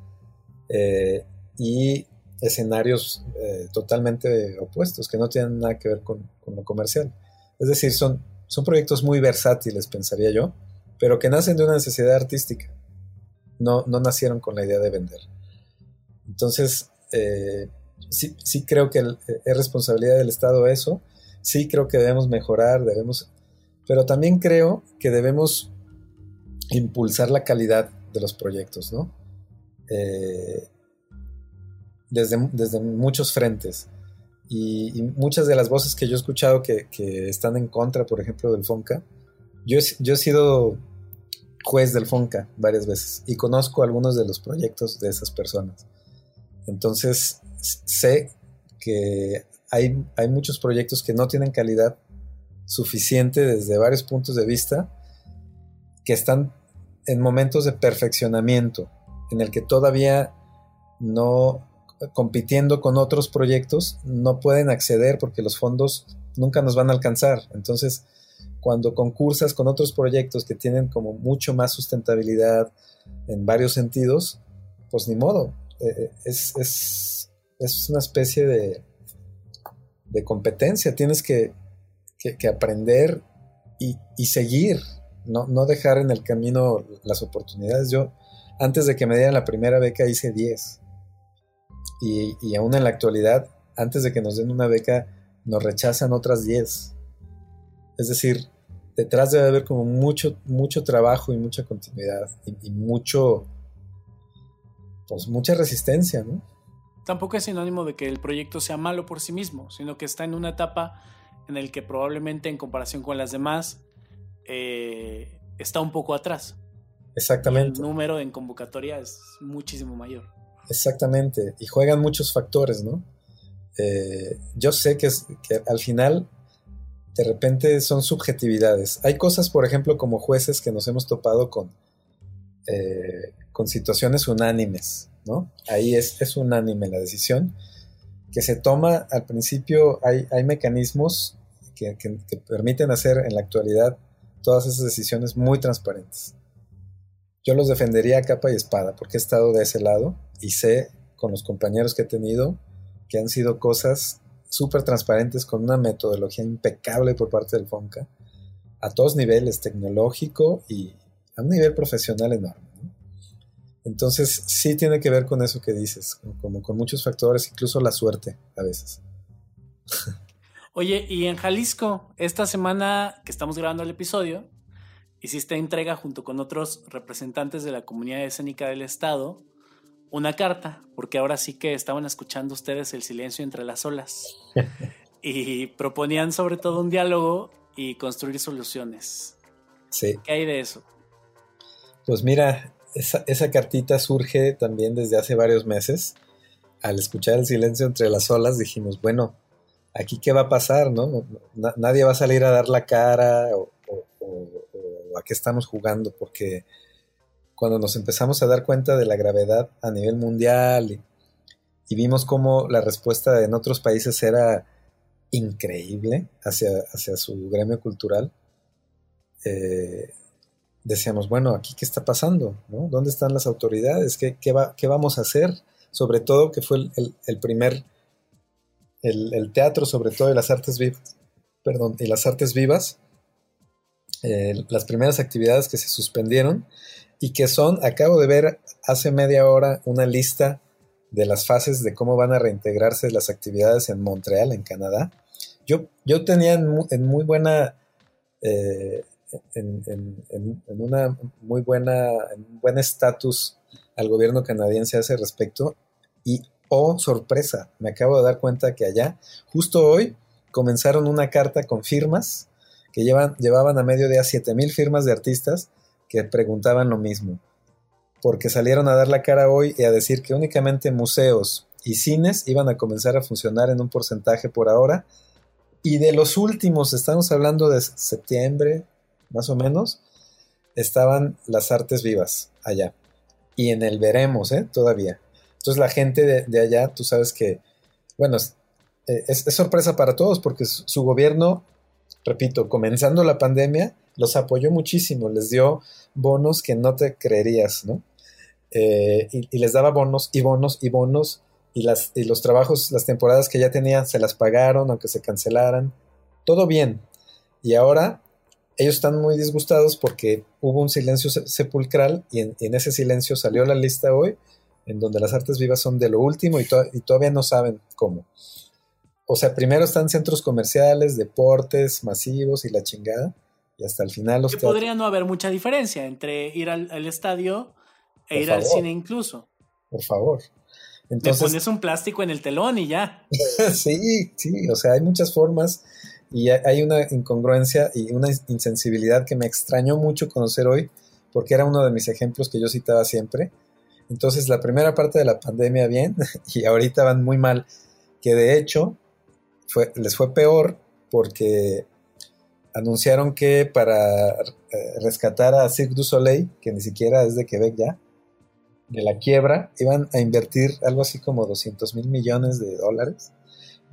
eh, y escenarios eh, totalmente opuestos, que no tienen nada que ver con, lo comercial. Es decir, son, son proyectos muy versátiles, pensaría yo, pero que nacen de una necesidad artística. No, no nacieron con la idea de vender. Entonces, eh, sí, sí creo que es responsabilidad del Estado eso, sí creo que debemos mejorar, debemos, pero también creo que debemos impulsar la calidad de los proyectos, ¿no? Eh, desde, desde, muchos frentes. Y, muchas de las voces que yo he escuchado que, están en contra, por ejemplo, del FONCA, yo, yo he sido juez del FONCA varias veces y conozco algunos de los proyectos de esas personas. Entonces, sé que hay, hay muchos proyectos que no tienen calidad suficiente desde varios puntos de vista, que están en momentos de perfeccionamiento, en el que todavía no compitiendo con otros proyectos no pueden acceder porque los fondos nunca nos van a alcanzar. Entonces, cuando concursas con otros proyectos que tienen como mucho más sustentabilidad en varios sentidos, pues ni modo, eh, es, es, una especie de, de competencia. Tienes que, aprender y, seguir, no, no, dejar en el camino las oportunidades. Yo, antes de que me dieran la primera beca, hice 10. Y, y aún en la actualidad, antes de que nos den una beca, nos rechazan otras 10. Es decir, detrás debe haber como mucho, mucho trabajo y mucha continuidad y mucho pues mucha resistencia, ¿no? Tampoco es sinónimo de que el proyecto sea malo por sí mismo, sino que está en una etapa en el que probablemente en comparación con las demás eh, está un poco atrás. Exactamente. el número en convocatoria es muchísimo mayor. Exactamente. Y juegan muchos factores, ¿no? Eh, yo sé que, es, que al final de repente son subjetividades. Hay cosas, por ejemplo, como jueces que nos hemos topado con eh, con situaciones unánimes, ¿no? Ahí es, es unánime la decisión que se toma al principio, hay, hay mecanismos que, permiten hacer en la actualidad todas esas decisiones muy transparentes. Yo los defendería a capa y espada porque he estado de ese lado y sé con los compañeros que he tenido que han sido cosas súper transparentes con una metodología impecable por parte del FONCA a todos niveles, tecnológico y a un nivel profesional enorme. Entonces sí tiene que ver con eso que dices, como con muchos factores, incluso la suerte a veces. Oye, y en Jalisco, esta semana que estamos grabando el episodio, hiciste entrega junto con otros representantes de la comunidad escénica del Estado una carta, porque ahora sí que estaban escuchando ustedes el silencio entre las olas y proponían sobre todo un diálogo y construir soluciones. Sí. ¿Qué hay de eso? Pues mira, esa, cartita surge también desde hace varios meses. al escuchar el silencio entre las olas dijimos, bueno, aquí qué va a pasar, ¿no? nadie va a salir a dar la cara o, a qué estamos jugando, porque cuando nos empezamos a dar cuenta de la gravedad a nivel mundial y, vimos cómo la respuesta en otros países era increíble hacia, hacia su gremio cultural, eh, decíamos, bueno, aquí qué está pasando, ¿no? ¿Dónde están las autoridades? ¿Qué, qué vamos a hacer? Sobre todo que fue el, primer, el, teatro, sobre todo, de las artes vivas, perdón, y las artes vivas, eh, las primeras actividades que se suspendieron y que son, acabo de ver hace media hora una lista de las fases de cómo van a reintegrarse las actividades en Montreal, en Canadá. Yo, yo tenía en muy, buena eh, en, una muy buena, un buen estatus al gobierno canadiense a ese respecto. Y, oh, sorpresa, me acabo de dar cuenta que allá, justo hoy, comenzaron una carta con firmas que llevan, llevaban a medio día 7000 firmas de artistas que preguntaban lo mismo. Porque salieron a dar la cara hoy y a decir que únicamente museos y cines iban a comenzar a funcionar en un porcentaje por ahora. Y de los últimos, estamos hablando de septiembre, más o menos, estaban las artes vivas allá. Y en el veremos, ¿eh? Todavía. Entonces la gente de, allá, tú sabes que, bueno, eh, es, sorpresa para todos porque su, gobierno, repito, comenzando la pandemia, los apoyó muchísimo, les dio bonos que no te creerías, ¿no? Eh, y, les daba bonos y bonos y bonos y, las, y los trabajos, las temporadas que ya tenían, se las pagaron, aunque se cancelaran. Todo bien. Y ahora ellos están muy disgustados porque hubo un silencio sepulcral y en, ese silencio salió la lista hoy en donde las artes vivas son de lo último y, todavía no saben cómo. O sea, primero están centros comerciales, deportes masivos y la chingada, y hasta el final los... Que podría no haber mucha diferencia entre ir al, estadio e ir al cine incluso. Por favor. Entonces, Le pones un plástico en el telón y ya. sí, sí, o sea, hay muchas formas y hay una incongruencia y una insensibilidad que me extrañó mucho conocer hoy, porque era uno de mis ejemplos que yo citaba siempre. Entonces, la primera parte de la pandemia bien, y ahorita van muy mal, que de hecho les fue peor porque anunciaron que para eh, rescatar a Cirque du Soleil, que ni siquiera es de Quebec ya, de la quiebra, iban a invertir algo así como 200 mil millones de dólares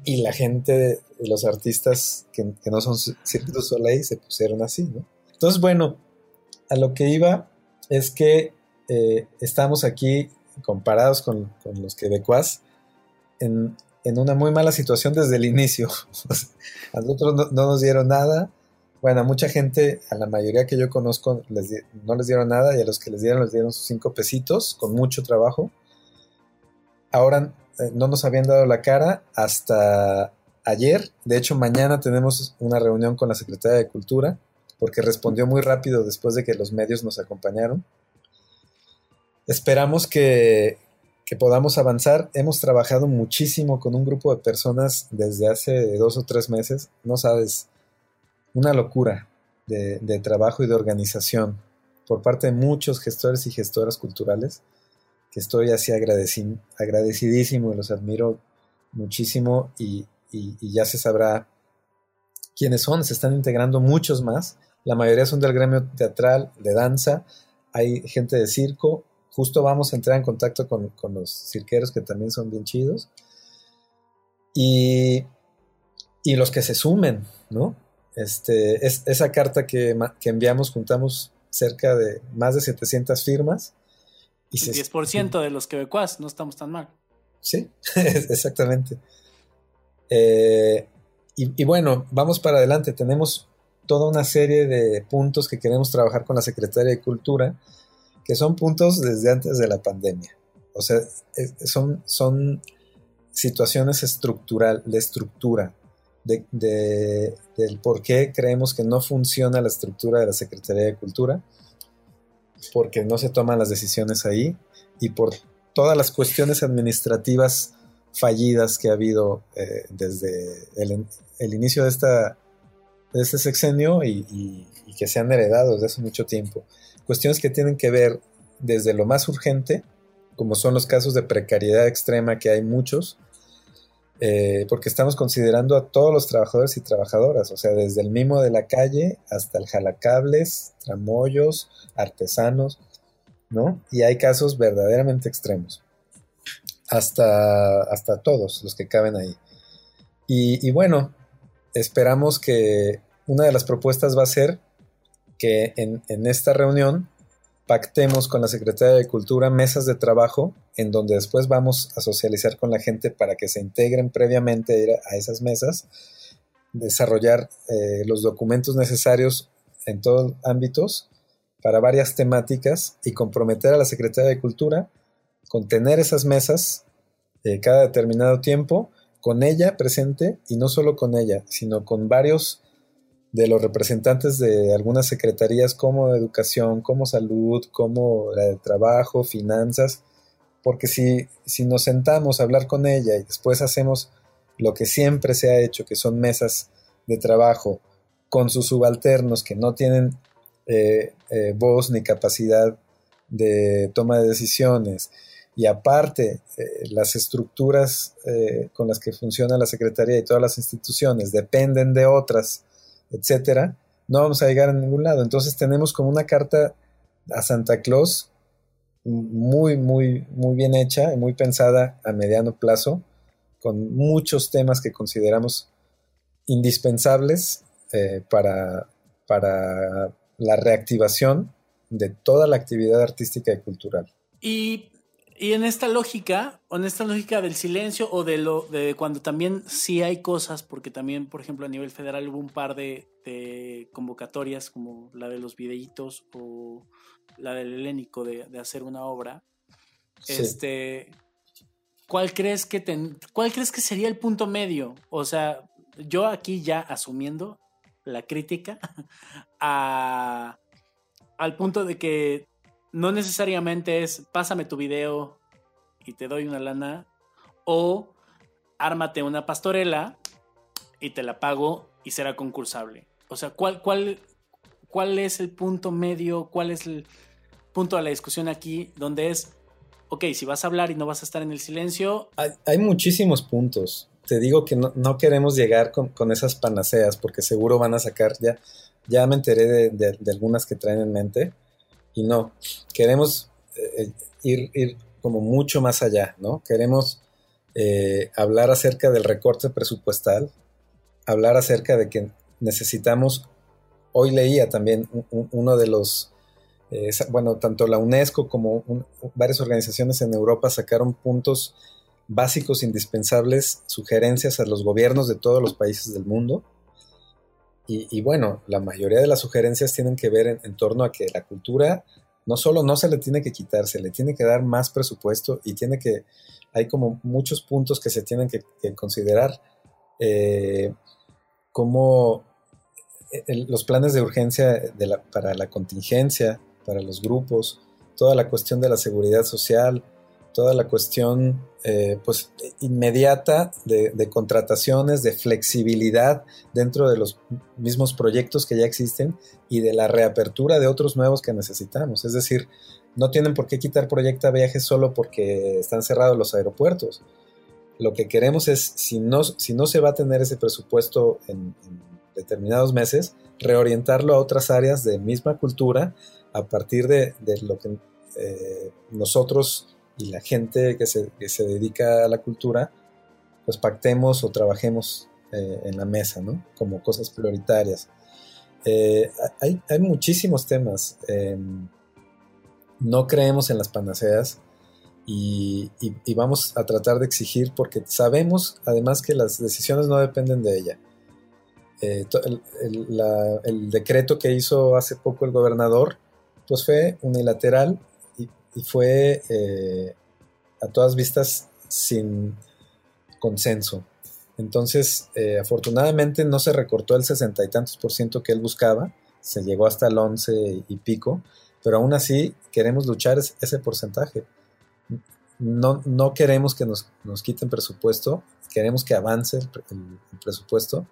y la gente, los artistas que, no son Cirque du Soleil se pusieron así, ¿no? Entonces, bueno, a lo que iba es que eh, estamos aquí comparados con, los quebecuas en, en, una muy mala situación desde el inicio. a nosotros no, nos dieron nada. Bueno, a mucha gente, a la mayoría que yo conozco, no les dieron nada y a los que les dieron les dieron sus cinco pesitos con mucho trabajo. Ahora eh, no nos habían dado la cara hasta ayer. De hecho, mañana tenemos una reunión con la Secretaría de Cultura, porque respondió muy rápido después de que los medios nos acompañaron. Esperamos que, podamos avanzar. Hemos trabajado muchísimo con un grupo de personas desde hace dos o tres meses. No sabes, una locura de, trabajo y de organización por parte de muchos gestores y gestoras culturales que estoy así agradecidísimo y los admiro muchísimo y, ya se sabrá quiénes son, se están integrando muchos más, la mayoría son del gremio teatral, de danza, hay gente de circo, justo vamos a entrar en contacto con, los cirqueros que también son bien chidos, y, los que se sumen, ¿no? Este, es, esa carta que, que enviamos, juntamos cerca de más de 700 firmas, y 10% de los quebecuas, no estamos tan mal. Sí, exactamente. Eh, y, bueno, vamos para adelante. Tenemos toda una serie de puntos que queremos trabajar con la Secretaría de Cultura, que son puntos desde antes de la pandemia. O sea, son, son situaciones estructural, de estructura, de, del por qué creemos que no funciona la estructura de la Secretaría de Cultura porque no se toman las decisiones ahí y por todas las cuestiones administrativas fallidas que ha habido eh, desde el, inicio de, esta, de este sexenio y, que se han heredado desde hace mucho tiempo. Cuestiones que tienen que ver desde lo más urgente, como son los casos de precariedad extrema, que hay muchos, eh, porque estamos considerando a todos los trabajadores y trabajadoras, o sea, desde el mimo de la calle hasta el jalacables, tramoyos, artesanos, ¿no? Y hay casos verdaderamente extremos, hasta, hasta todos los que caben ahí. Y, y bueno, esperamos que una de las propuestas va a ser que en, esta reunión pactemos con la Secretaría de Cultura mesas de trabajo en donde después vamos a socializar con la gente para que se integren previamente a esas mesas, desarrollar eh, los documentos necesarios en todos ámbitos para varias temáticas y comprometer a la Secretaría de Cultura con tener esas mesas eh, cada determinado tiempo con ella presente y no solo con ella, sino con varios de los representantes de algunas secretarías como educación, como salud, como la de trabajo, finanzas, porque si, si nos sentamos a hablar con ella y después hacemos lo que siempre se ha hecho, que son mesas de trabajo con sus subalternos que no tienen eh, eh, voz ni capacidad de toma de decisiones, y aparte eh, las estructuras con las que funciona la Secretaría y todas las instituciones dependen de otras etcétera, no vamos a llegar a ningún lado. Entonces tenemos como una carta a Santa Claus muy, muy, muy bien hecha y muy pensada a mediano plazo, con muchos temas que consideramos indispensables eh, para, para la reactivación de toda la actividad artística y cultural. Y en esta lógica, en esta lógica del silencio o de lo de cuando también sí hay cosas, porque también, por ejemplo, a nivel federal hubo un par de, convocatorias como la de los videitos o la del helénico de, hacer una obra. Este, ¿cuál crees que cuál crees que sería el punto medio? O sea, yo aquí ya asumiendo la crítica a, al punto de que no necesariamente es pásame tu video y te doy una lana o ármate una pastorela y te la pago y será concursable. O sea, ¿cuál, cuál, cuál es el punto medio? ¿Cuál es el punto de la discusión aquí donde es, ok, si vas a hablar y no vas a estar en el silencio? Hay, muchísimos puntos. Te digo que no, queremos llegar con, esas panaceas porque seguro van a sacar, ya, ya me enteré de algunas que traen en mente y no, queremos eh, ir, ir, como mucho más allá, ¿no? Queremos eh, hablar acerca del recorte presupuestal, hablar acerca de que necesitamos, hoy leía también uno de los, eh, bueno, tanto la UNESCO como varias organizaciones en Europa sacaron puntos básicos indispensables, sugerencias a los gobiernos de todos los países del mundo y, bueno, la mayoría de las sugerencias tienen que ver en, torno a que la cultura no solo no se le tiene que quitar, se le tiene que dar más presupuesto y tiene que, hay como muchos puntos que se tienen que, considerar, eh, como eh, los planes de urgencia para la contingencia, para los grupos, toda la cuestión de la seguridad social, toda la cuestión eh, pues inmediata de, contrataciones, de flexibilidad dentro de los mismos proyectos que ya existen y de la reapertura de otros nuevos que necesitamos. Es decir, no tienen por qué quitar Proyecta Viajes solo porque están cerrados los aeropuertos. Lo que queremos es, si no, si no se va a tener ese presupuesto en, determinados meses, reorientarlo a otras áreas de misma cultura a partir de, lo que eh, nosotros y la gente que se, dedica a la cultura, pues pactemos o trabajemos eh, en la mesa, ¿no? Como cosas prioritarias. Eh, hay, muchísimos temas. Em, no creemos en las panaceas y, vamos a tratar de exigir porque sabemos además que las decisiones no dependen de ella. Eh, el, decreto que hizo hace poco el gobernador pues fue unilateral y fue eh, a todas vistas sin consenso. Entonces, eh, afortunadamente no se recortó el sesenta y tantos por ciento que él buscaba, se llegó hasta el once y pico, pero aún así queremos luchar ese porcentaje. No, no queremos que nos, quiten presupuesto, queremos que avance el, presupuesto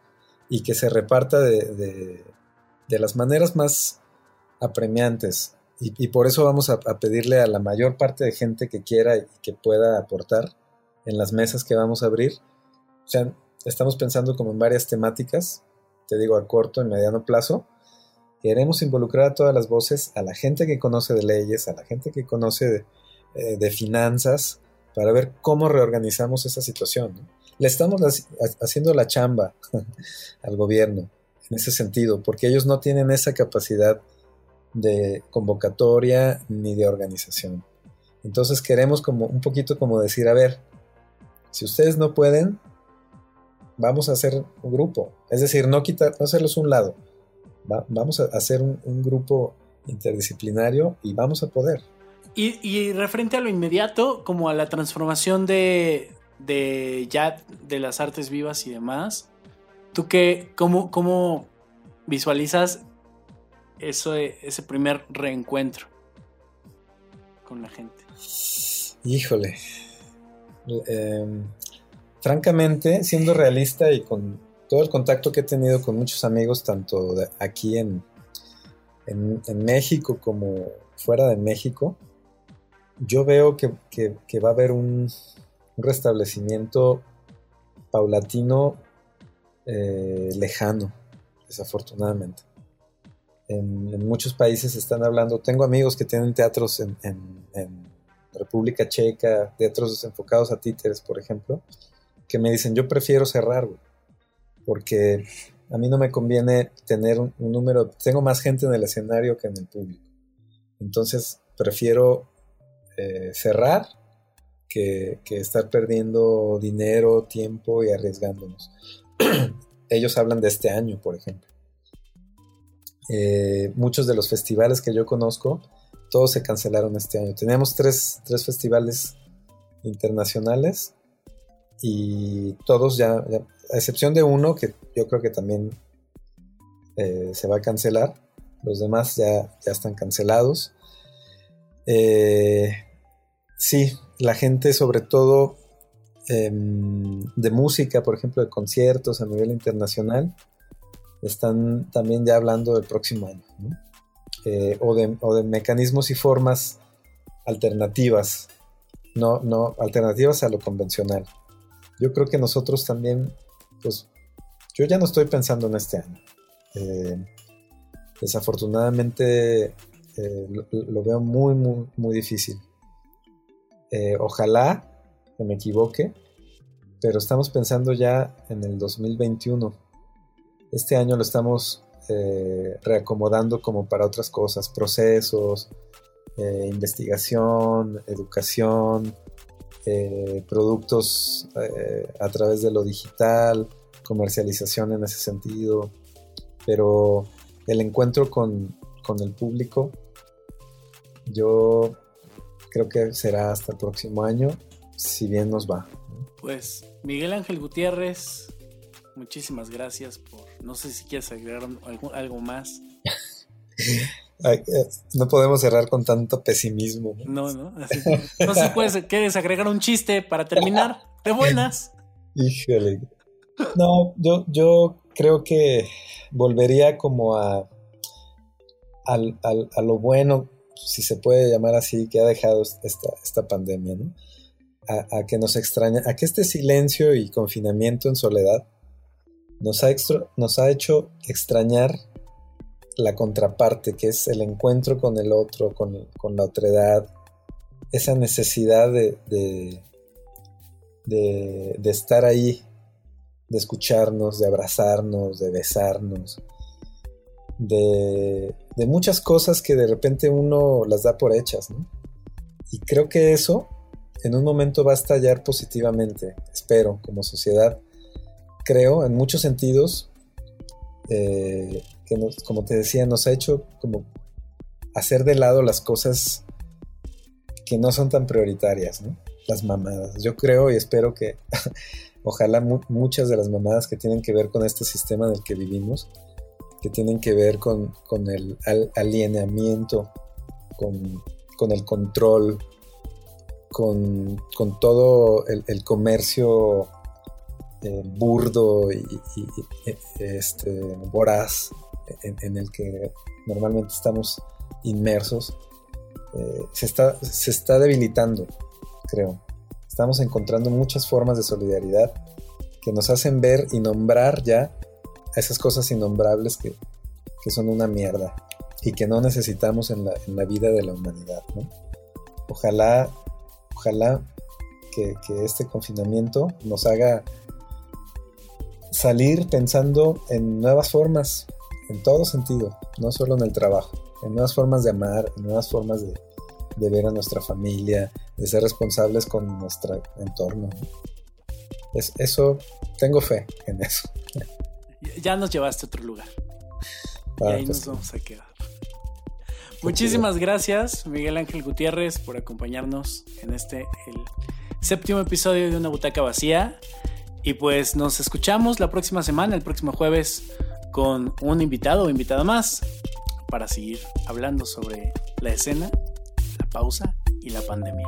y que se reparta de, de las maneras más apremiantes y, por eso vamos a, pedirle a la mayor parte de gente que quiera y que pueda aportar en las mesas que vamos a abrir. O sea, estamos pensando como en varias temáticas, te digo a corto y mediano plazo. Queremos involucrar a todas las voces, a la gente que conoce de leyes, a la gente que conoce de, eh, finanzas, para ver cómo reorganizamos esa situación. Le estamos haciendo la chamba al gobierno en ese sentido, porque ellos no tienen esa capacidad de convocatoria ni de organización. Entonces queremos como un poquito como decir, a ver, si ustedes no pueden, vamos a hacer un grupo. Es decir, no quitar, no hacerlos un lado. vamos a hacer un, grupo interdisciplinario y vamos a poder. Y, referente a lo inmediato, como a la transformación de, de ya de las artes vivas y demás, ¿tú qué, cómo, cómo visualizas eso, ese primer reencuentro con la gente? Híjole. Em, francamente, siendo realista y con todo el contacto que he tenido con muchos amigos, tanto aquí en, en, México como fuera de México, yo veo que, va a haber un, restablecimiento paulatino eh, lejano, desafortunadamente en, muchos países están hablando, tengo amigos que tienen teatros en, República Checa, teatros enfocados a títeres, por ejemplo, que me dicen, yo prefiero cerrar, porque a mí no me conviene tener un, número, tengo más gente en el escenario que en el público. Entonces, prefiero eh, cerrar que, estar perdiendo dinero, tiempo y arriesgándonos. Ellos hablan de este año, por ejemplo. Eh, muchos de los festivales que yo conozco, todos se cancelaron este año. Teníamos tres, festivales internacionales y todos ya, a excepción de uno que yo creo que también eh, se va a cancelar, los demás ya, ya están cancelados. Eh, sí, la gente sobre todo em, de música, por ejemplo, de conciertos a nivel internacional, están también ya hablando del próximo año, eh, o, de, mecanismos y formas alternativas, no, no, alternativas a lo convencional. Yo creo que nosotros también, pues, yo ya no estoy pensando en este año. Eh, desafortunadamente eh, lo, veo muy, muy, muy difícil. ojalá que me equivoque, pero estamos pensando ya en el 2021 este año lo estamos eh, reacomodando como para otras cosas, procesos, eh, investigación, educación, eh, productos a través de lo digital, comercialización en ese sentido, pero el encuentro con, con el público, yo creo que será hasta el próximo año, si bien nos va. Pues Miguel Ángel Gutiérrez, muchísimas gracias por, no sé si quieres agregar algo, más. Eh, no podemos cerrar con tanto pesimismo. No, no, así, no sé si quieres agregar un chiste para terminar de buenas. Híjole. No, yo, yo creo que volvería como a, a lo bueno, si se puede llamar así, que ha dejado esta, esta pandemia, ¿no? A, a, que nos extraña, a que este silencio y confinamiento en soledad nos ha, hecho extrañar la contraparte, que es el encuentro con el otro, con, la otredad, esa necesidad de, estar ahí, de escucharnos, de abrazarnos, de besarnos, de, muchas cosas que de repente uno las da por hechas. Y creo que eso en un momento va a estallar positivamente, espero, como sociedad, creo, en muchos sentidos, eh, que como te decía, nos ha hecho como hacer de lado las cosas que no son tan prioritarias, ¿no? Las mamadas. Yo creo y espero que ojalá muchas de las mamadas que tienen que ver con este sistema en el que vivimos, que tienen que ver con, el alineamiento, con, el control, con, todo el comercio eh, burdo y, este, voraz en, el que normalmente estamos inmersos, eh, se, está, se está debilitando, creo. Estamos encontrando muchas formas de solidaridad que nos hacen ver y nombrar ya esas cosas innombrables que, son una mierda y que no necesitamos en la, vida de la humanidad. Ojalá, ojalá que, que, este confinamiento nos haga salir pensando en nuevas formas, en todo sentido, no solo en el trabajo, en nuevas formas de amar, en nuevas formas de, ver a nuestra familia, de ser responsables con nuestro entorno. Es, eso, tengo fe en eso. Ya nos llevaste a otro lugar. y ah, ahí pues nos vamos a quedar. Muchísimas gracias, Miguel Ángel Gutiérrez, por acompañarnos en este, el séptimo episodio de Una Butaca Vacía. Y pues nos escuchamos la próxima semana, el próximo jueves, con un invitado o invitada más para seguir hablando sobre la escena, la pausa y la pandemia.